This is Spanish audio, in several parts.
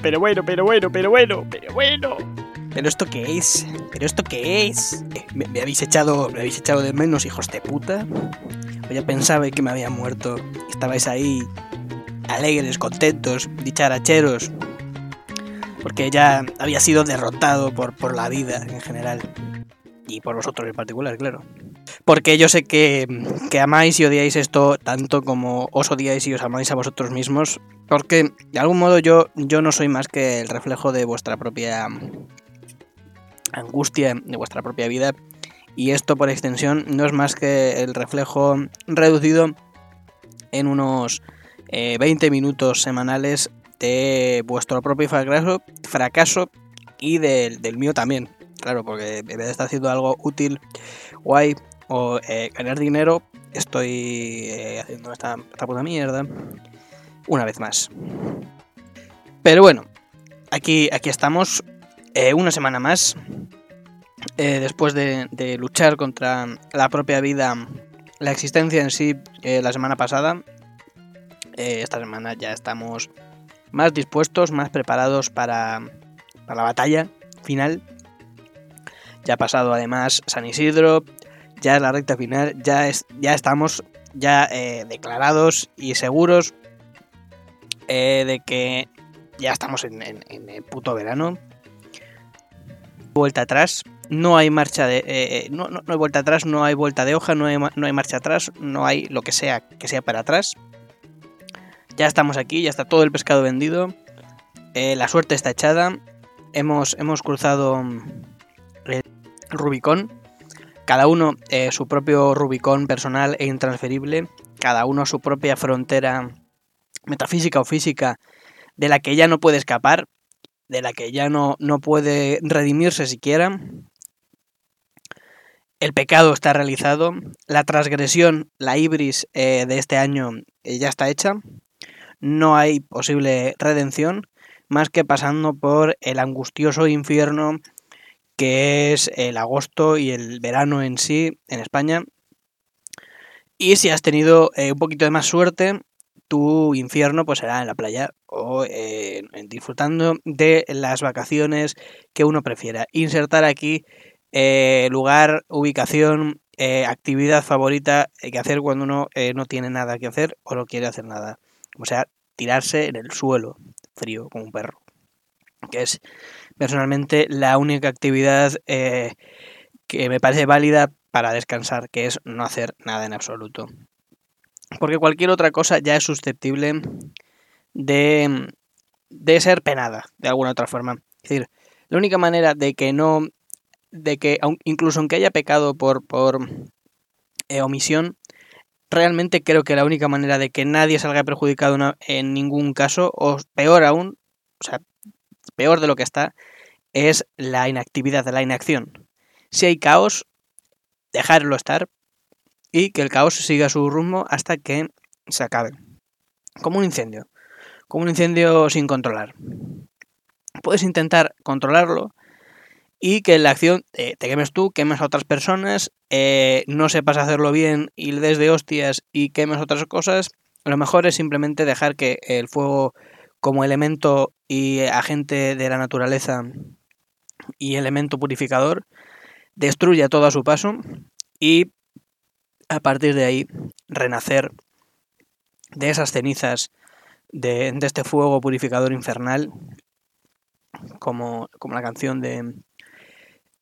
Pero bueno, pero bueno, pero bueno, pero bueno, pero bueno. ¿Pero esto qué es? ¿Pero esto qué es? Eh, ¿Me, habéis echado, me habéis echado de menos, hijos de puta? ¿O ya pensabais que me había muerto? Estabais ahí alegres, contentos, dicharacheros. Porque ya había sido derrotado por, por la vida en general. Y por vosotros en particular, claro. Porque yo sé que, que amáis y odiáis esto tanto como os odiáis y os amáis a vosotros mismos. Porque de algún modo yo, yo no soy más que el reflejo de vuestra propia angustia, de vuestra propia vida. Y esto por extensión no es más que el reflejo reducido en unos eh, 20 minutos semanales de vuestro propio fracaso, fracaso y del, del mío también. Claro, porque en vez haciendo algo útil, guay o eh, ganar dinero, estoy eh, haciendo esta, puta mierda una vez más. Pero bueno, aquí, aquí estamos, eh, una semana más, después de, de luchar contra la propia vida, la existencia en sí, la semana pasada. Esta semana ya estamos más dispuestos, más preparados para, para la batalla final. Ya ha pasado además San Isidro, ya es la recta final, ya, es, ya estamos ya eh, declarados y seguros eh, de que ya estamos en, el puto verano. Vuelta atrás, no hay marcha de. eh, no, no- no hay vuelta atrás, no hay vuelta de hoja, no hay, no hay marcha atrás, no hay lo que sea que sea para atrás. Ya estamos aquí, ya está todo el pescado vendido. la suerte está echada. Hemos, hemos cruzado el Rubicón. Cada uno eh, su propio Rubicón personal e intransferible. Cada uno su propia frontera metafísica o física de la que ya no puede escapar, de la que ya no, no puede redimirse siquiera. El pecado está realizado, la transgresión, la ibris eh, de este año eh, ya está hecha. No hay posible redención más que pasando por el angustioso infierno que es el agosto y el verano en sí en España. Y si has tenido eh, un poquito de más suerte, tu infierno pues será en la playa o eh, disfrutando de las vacaciones que uno prefiera. Insertar aquí eh, lugar, ubicación, eh, actividad favorita que hacer cuando uno no tiene nada que hacer o no quiere hacer nada. O sea, tirarse en el suelo, frío, como un perro. Que es personalmente la única actividad eh, que me parece válida para descansar, que es no hacer nada en absoluto. Porque cualquier otra cosa ya es susceptible de, de ser penada, de alguna otra forma. Es decir, la única manera de que no, de que incluso aunque haya pecado por, por eh, omisión, realmente creo que la única manera de que nadie salga perjudicado en ningún caso, o peor aún, o sea, peor de lo que está, es la inactividad, la inacción. Si hay caos, dejarlo estar y que el caos siga su rumbo hasta que se acabe. Como un incendio. Como un incendio sin controlar. Puedes intentar controlarlo y que en la acción eh, te quemes tú, quemes a otras personas, eh, no sepas hacerlo bien y le des de hostias y quemes otras cosas. Lo mejor es simplemente dejar que el fuego como elemento y agente de la naturaleza y elemento purificador destruya todo a su paso y a partir de ahí renacer de esas cenizas de, de este fuego purificador infernal como, como la canción de,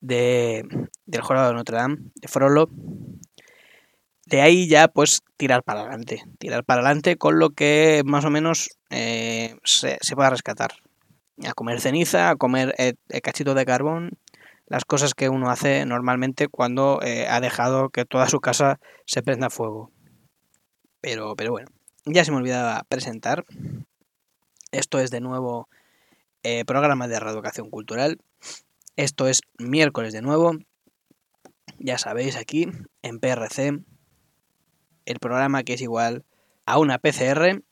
de del Jorado de Notre Dame de Frollo de ahí ya pues tirar para adelante tirar para adelante con lo que más o menos eh, se, se pueda rescatar a comer ceniza a comer eh, cachito de carbón las cosas que uno hace normalmente cuando eh, ha dejado que toda su casa se prenda fuego. Pero, pero bueno, ya se me olvidaba presentar. Esto es de nuevo eh, programa de reeducación cultural. Esto es miércoles de nuevo. Ya sabéis, aquí en PRC, el programa que es igual a una PCR.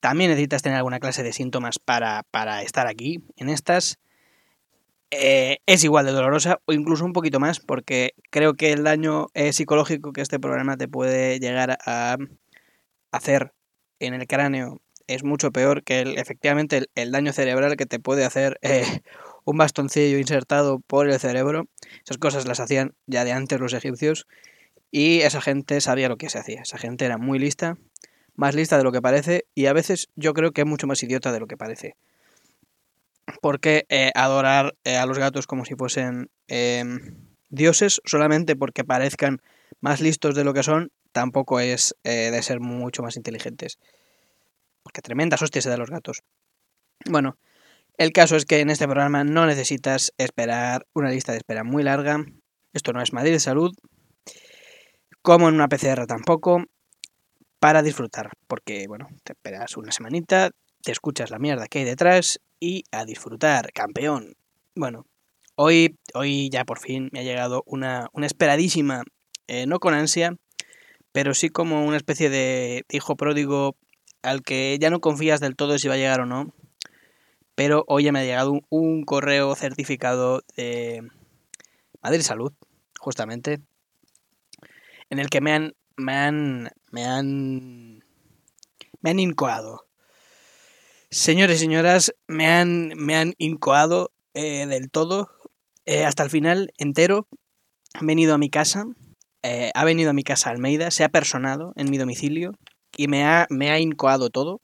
También necesitas tener alguna clase de síntomas para, para estar aquí en estas eh, es igual de dolorosa o incluso un poquito más porque creo que el daño eh, psicológico que este programa te puede llegar a hacer en el cráneo es mucho peor que el, efectivamente el, daño cerebral que te puede hacer eh, un bastoncillo insertado por el cerebro. Esas cosas las hacían ya de antes los egipcios y esa gente sabía lo que se hacía. Esa gente era muy lista, más lista de lo que parece y a veces yo creo que es mucho más idiota de lo que parece. Porque eh, adorar eh, a los gatos como si fuesen em, dioses solamente porque parezcan más listos de lo que son, tampoco es eh, de ser mucho más inteligentes. Porque tremendas hostias se dan los gatos. Bueno, el caso es que en este programa no necesitas esperar una lista de espera muy larga. Esto no es Madrid de Salud. Como en una PCR tampoco. Para disfrutar. Porque, bueno, te esperas una semanita, te escuchas la mierda que hay detrás y a disfrutar, campeón. Bueno, hoy, hoy ya por fin me ha llegado una, una esperadísima, eh, no con ansia, pero sí como una especie de hijo pródigo al que ya no confías del todo si va a llegar o no. Pero hoy ya me ha llegado un, correo certificado de Madrid Salud, justamente, en el que me han, me han, me han, me han incoado. Señores y señoras, me han, me han incoado eh, del todo, eh, hasta el final entero. Han venido a mi casa, eh, ha venido a mi casa Almeida, se ha personado en mi domicilio y me ha, me ha incoado todo.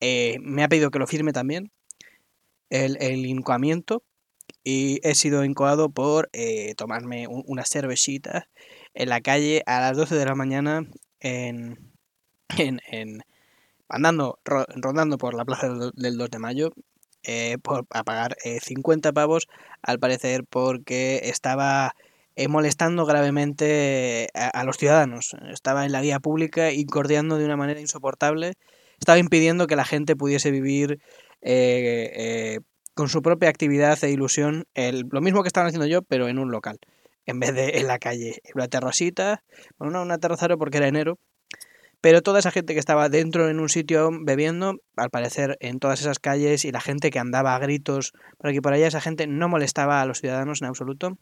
me ha pedido que lo firme también el, el incoamiento y he sido incoado por tomarme una cervecita en la calle a las 12 de la mañana en, en, andando, rondando por la plaza del 2 de mayo eh, por, a pagar 50 eh, pavos al parecer porque estaba molestando gravemente a, los ciudadanos. Estaba en la vía pública incordiando de una manera insoportable. Estaba impidiendo que la gente pudiese vivir eh, eh, con su propia actividad e ilusión, el, lo mismo que estaban haciendo yo, pero en un local, en vez de en la calle, en una terracita, bueno, no una terrazaro porque era enero, pero toda esa gente que estaba dentro en un sitio bebiendo, al parecer en todas esas calles y la gente que andaba a gritos por aquí y por allá, esa gente no molestaba a los ciudadanos en absoluto.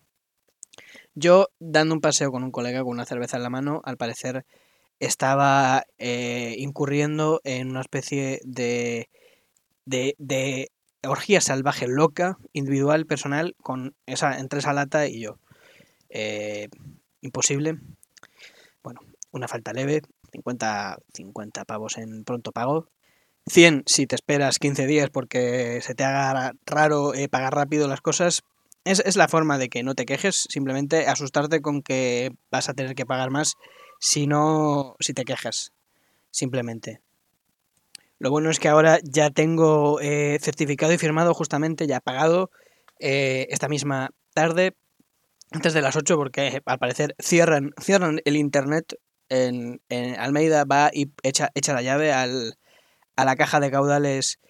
Yo, dando un paseo con un colega con una cerveza en la mano, al parecer estaba eh, incurriendo en una especie de de, de orgía salvaje loca, individual, personal, con esa, entre esa lata y yo. Eh, imposible. Bueno, una falta leve, 50, 50 pavos en pronto pago. 100 si te esperas 15 días porque se te haga raro eh, pagar rápido las cosas. Es, es, la forma de que no te quejes, simplemente asustarte con que vas a tener que pagar más si no, si te quejas. Simplemente. Lo bueno es que ahora ya tengo eh, certificado y firmado justamente, ya pagado esta misma tarde, antes de las 8, porque al parecer cierran, cierran el internet en, Almeida, va y echa, echa la llave al, a la caja de caudales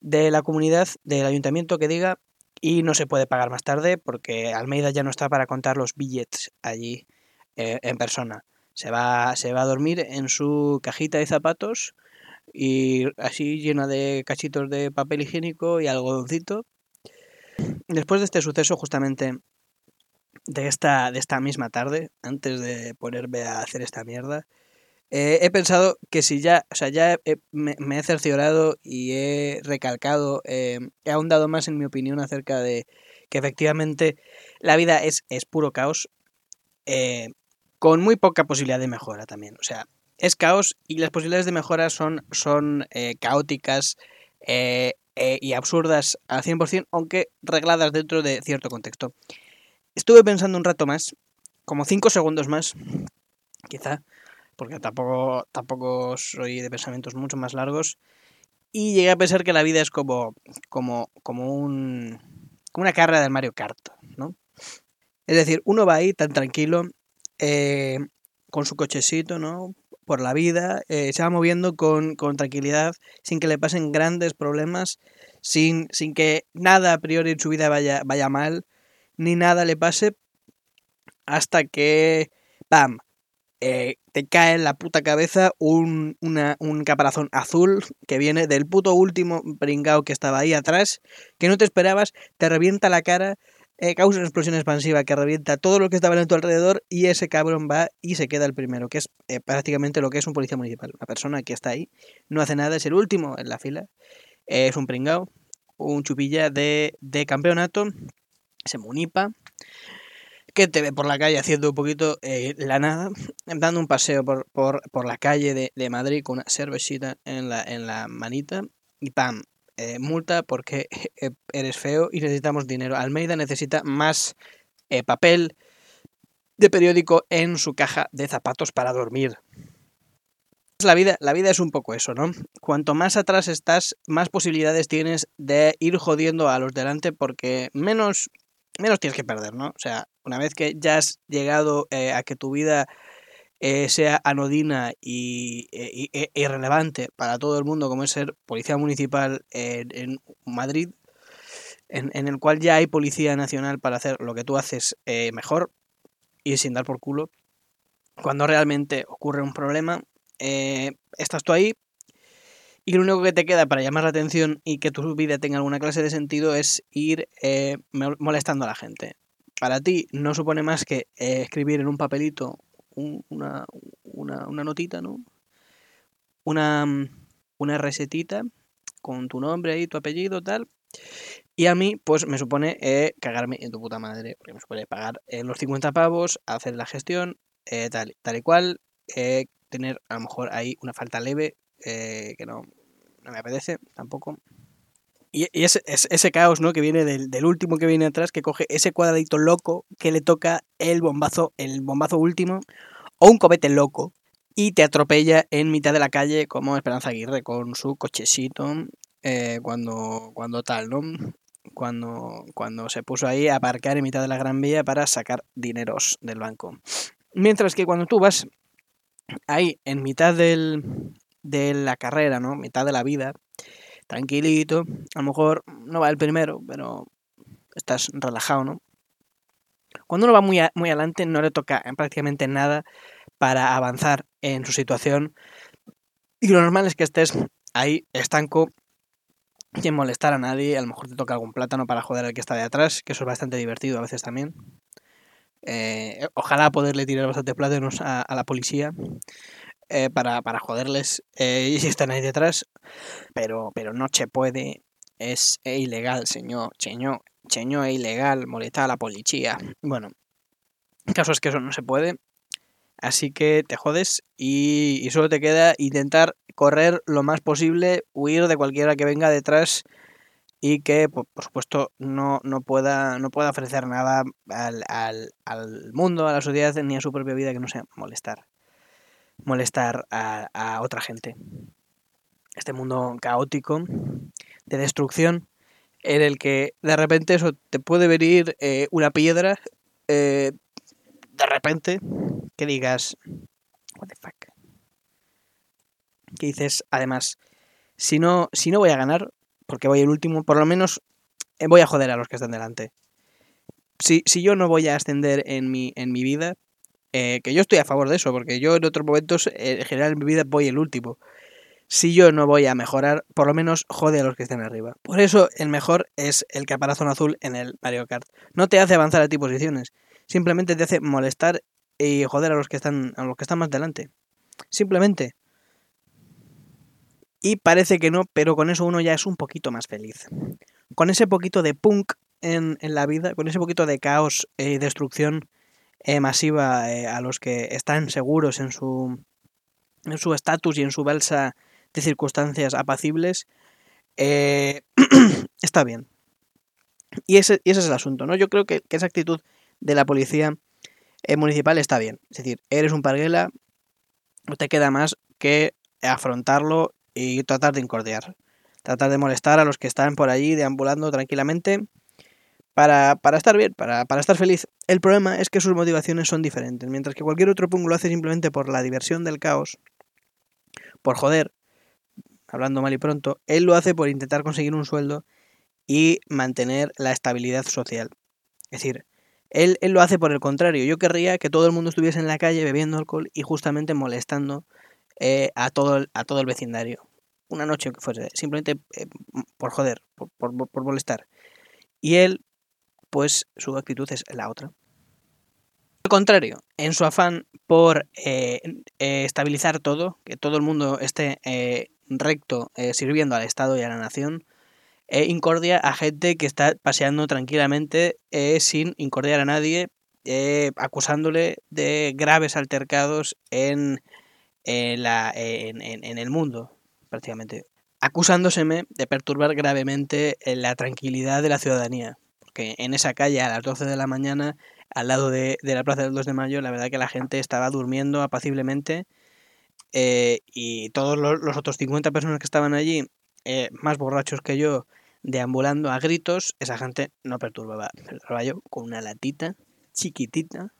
de la comunidad, del ayuntamiento que diga, y no se puede pagar más tarde porque Almeida ya no está para contar los billets allí eh, en persona. Se va, se va a dormir en su cajita de zapatos y así llena de cachitos de papel higiénico y algodoncito. Después de este suceso, justamente de esta, de esta misma tarde, antes de ponerme a hacer esta mierda, eh, he pensado que si ya, o sea, ya me, he cerciorado y he recalcado, eh, he ahondado más en mi opinión acerca de que efectivamente la vida es, es puro caos, eh, con muy poca posibilidad de mejora también. O sea, es caos y las posibilidades de mejora son, son caóticas y absurdas al 100%, aunque regladas dentro de cierto contexto. Estuve pensando un rato más, como 5 segundos más, quizá, porque tampoco, tampoco soy de pensamientos mucho más largos, y llegué a pensar que la vida es como, como, como, un, una carrera del Mario Kart, ¿no? Es decir, uno va ahí tan tranquilo, con su cochecito, ¿no? por la vida, eh, se va moviendo con, tranquilidad, sin que le pasen grandes problemas, sin, sin que nada a priori en su vida vaya, vaya mal, ni nada le pase, hasta que, ¡pam!, eh, te cae en la puta cabeza un, un caparazón azul que viene del puto último pringao que estaba ahí atrás, que no te esperabas, te revienta la cara, eh, causa una explosión expansiva que revienta todo lo que estaba en tu alrededor y ese cabrón va y se queda el primero, que es eh, prácticamente lo que es un policía municipal. Una persona que está ahí, no hace nada, es el último en la fila, es un pringao, un chupilla de, de campeonato, se munipa, que te ve por la calle haciendo un poquito eh, la nada, dando un paseo por, por, por la calle de, de, Madrid con una cervecita en la, en la manita y ¡pam! Eh, multa porque eh, eres feo y necesitamos dinero. Almeida necesita más papel de periódico en su caja de zapatos para dormir. La vida, la vida es un poco eso, ¿no? Cuanto más atrás estás, más posibilidades tienes de ir jodiendo a los delante porque menos, menos tienes que perder, ¿no? O sea, una vez que ya has llegado eh, a que tu vida eh, sea anodina y, y, e irrelevante para todo el mundo, como es ser policía municipal en, Madrid, en, el cual ya hay policía nacional para hacer lo que tú haces eh, mejor y sin dar por culo. Cuando realmente ocurre un problema, eh, estás tú ahí y lo único que te queda para llamar la atención y que tu vida tenga alguna clase de sentido es ir eh, molestando a la gente. Para ti no supone más que eh, escribir en un papelito un, una, una, una, notita, ¿no? Una, una recetita con tu nombre ahí, tu apellido, tal. Y a mí, pues me supone eh, cagarme en tu puta madre, porque me supone pagar eh, los 50 pavos, hacer la gestión, eh, tal, tal y cual, tener a lo mejor ahí una falta leve, que no, no, me apetece tampoco. Y, y ese, ese, caos, ¿no? Que viene del, del, último que viene atrás, que coge ese cuadradito loco que le toca el bombazo, el bombazo último, o un cobete loco, y te atropella en mitad de la calle como Esperanza Aguirre con su cochecito eh, cuando, cuando tal, ¿no? Cuando, cuando se puso ahí a aparcar en mitad de la gran vía para sacar dineros del banco. Mientras que cuando tú vas ahí en mitad del, de la carrera, ¿no? Mitad de la vida, tranquilito, a lo mejor no va el primero, pero estás relajado, ¿no? Cuando uno va muy, muy adelante no le toca prácticamente nada para avanzar en su situación y lo normal es que estés ahí estanco sin molestar a nadie, a lo mejor te toca algún plátano para joder al que está de atrás, que eso es bastante divertido a veces también. Eh, ojalá poderle tirar bastante plátanos a la policía eh, para, para, joderles eh, si están ahí detrás, pero, pero no se puede, es ilegal, señor, cheño, cheño es ilegal molestar a la policía. Bueno, el caso es que eso no se puede, así que te jodes y, y solo te queda intentar correr lo más posible, huir de cualquiera que venga detrás y que, por, por supuesto, no, no, pueda, no pueda ofrecer nada al, al, al, mundo, a la sociedad, ni a su propia vida que no sea molestar. Molestar a, otra gente. Este mundo caótico, de destrucción, en el que de repente eso te puede venir eh, una piedra, eh, de repente, que digas, what the fuck que dices, además, si no, si no voy a ganar, porque voy el último, por lo menos eh, voy a joder a los que están delante. Si, si yo no voy a ascender en mi, en mi vida, eh, que yo estoy a favor de eso, porque yo en otros momentos, eh, en general en mi vida, voy el último. Si yo no voy a mejorar, por lo menos jode a los que estén arriba. Por eso el mejor es el caparazón azul en el Mario Kart. No te hace avanzar a ti posiciones, simplemente te hace molestar y joder a los que están, a los que están más delante. Simplemente. Y parece que no, pero con eso uno ya es un poquito más feliz. Con ese poquito de punk en, en la vida, con ese poquito de caos y destrucción eh, masiva eh, a los que están seguros en su en su estatus y en su balsa de circunstancias apacibles, eh, está bien. Y ese, y ese, es el asunto, ¿no? Yo creo que, que esa actitud de la policía municipal está bien. Es decir, eres un parguela, no te queda más que afrontarlo y tratar de incordiar. Tratar de molestar a los que están por allí deambulando tranquilamente para, para estar bien, para, para, estar feliz. El problema es que sus motivaciones son diferentes. Mientras que cualquier otro punk lo hace simplemente por la diversión del caos, por joder, hablando mal y pronto, él lo hace por intentar conseguir un sueldo y mantener la estabilidad social. Es decir, él, él lo hace por el contrario. Yo querría que todo el mundo estuviese en la calle bebiendo alcohol y justamente molestando eh, a, todo, a todo el vecindario. Una noche que fuese, simplemente eh, por joder, por, por, por, molestar. Y él, pues su actitud es la otra. Al contrario, en su afán por eh, eh, estabilizar todo, que todo el mundo esté eh, recto sirviendo al Estado y a la nación, incordia a gente que está paseando tranquilamente sin incordiar a nadie, acusándole de graves altercados en, en el mundo, prácticamente. Acusándoseme de perturbar gravemente la tranquilidad de la ciudadanía. Porque en esa calle a las 12 de la mañana al lado de, la Plaza del 2 de Mayo, la verdad que la gente estaba durmiendo apaciblemente eh, y todos los, otros 50 personas que estaban allí, eh, más borrachos que yo, deambulando a gritos, esa gente no perturbaba. Perturbaba yo con una latita chiquitita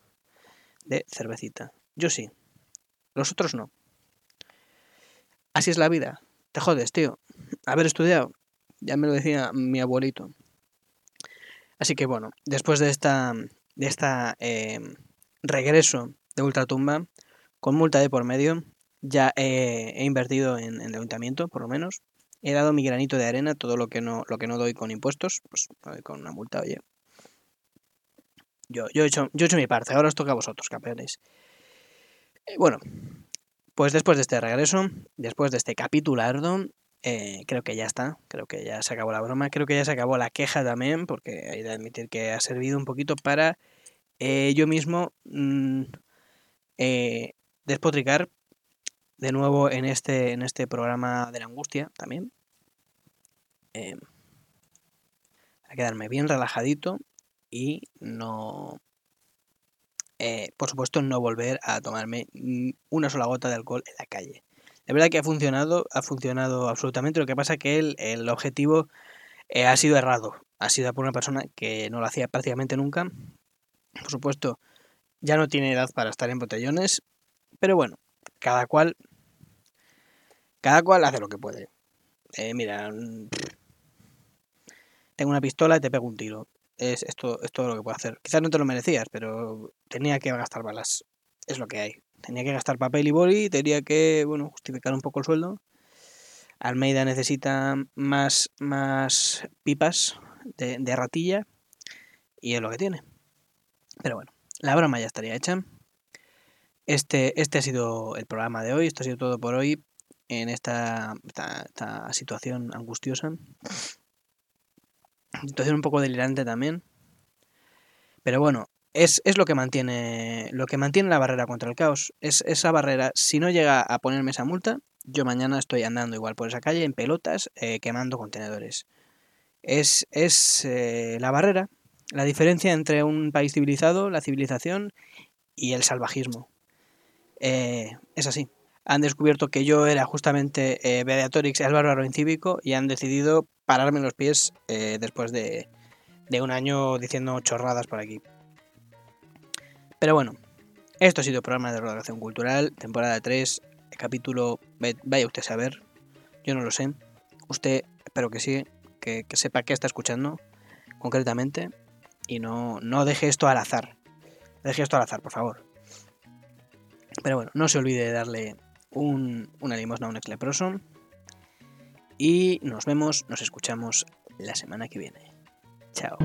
de cervecita. Yo sí, los otros no. Así es la vida. Te jodes, tío. Haber estudiado. Ya me lo decía mi abuelito. Así que bueno, después de esta de esta em, regreso de Ultratumba con multa de por medio. Ya he invertido en, el ayuntamiento, por lo menos. He dado mi granito de arena, todo lo que no, lo que no doy con impuestos, pues con una multa, oye. Yo, yo, he hecho, yo he hecho mi parte, ahora os toca a vosotros, campeones. Eh, bueno, pues después de este regreso, después de este capitulardo, eh, creo que ya está, creo que ya se acabó la broma, creo que ya se acabó la queja también, porque hay de admitir que ha servido un poquito para eh, yo mismo mm, eh, despotricar de nuevo en este, en este programa de la angustia también. a quedarme bien relajadito y no... por supuesto, no volver a tomarme una sola gota de alcohol en la calle. Es verdad que ha funcionado, ha funcionado absolutamente. Lo que pasa es que el, el objetivo eh, ha sido errado. Ha sido por una persona que no lo hacía prácticamente nunca. Por supuesto, ya no tiene edad para estar en botellones. Pero bueno, cada cual. Cada cual hace lo que puede. Eh, mira. Tengo una pistola y te pego un tiro. Es, esto es todo lo que puedo hacer. Quizás no te lo merecías, pero tenía que gastar balas. Es lo que hay tenía que gastar papel y boli, tenía que, bueno, justificar un poco el sueldo. Almeida necesita más, más pipas de, de ratilla y es lo que tiene. Pero bueno, la broma ya estaría hecha. Este, este ha sido el programa de hoy, esto ha sido todo por hoy en esta, esta situación angustiosa. Situación un poco delirante también. Pero bueno, es, lo que mantiene lo que mantiene la barrera contra el caos. Es esa barrera, si no llega a ponerme esa multa, yo mañana estoy andando igual por esa calle en pelotas eh, quemando contenedores. Es, es eh, la barrera, la diferencia entre un país civilizado, la civilización y el salvajismo. Eh, es así. Han descubierto que yo era justamente Beatorix, el bárbaro incívico, y han decidido pararme los pies después de, de un año diciendo chorradas por aquí. Pero bueno, esto ha sido el programa de Redacción Cultural, temporada 3, capítulo, vaya usted a saber, yo no lo sé. Usted, espero que sí, que, sepa qué está escuchando concretamente y no, no deje esto al azar. Deje esto al azar, por favor. Pero bueno, no se olvide de darle un, una limosna a un ex leproso. Y nos vemos, nos escuchamos la semana que viene. Chao.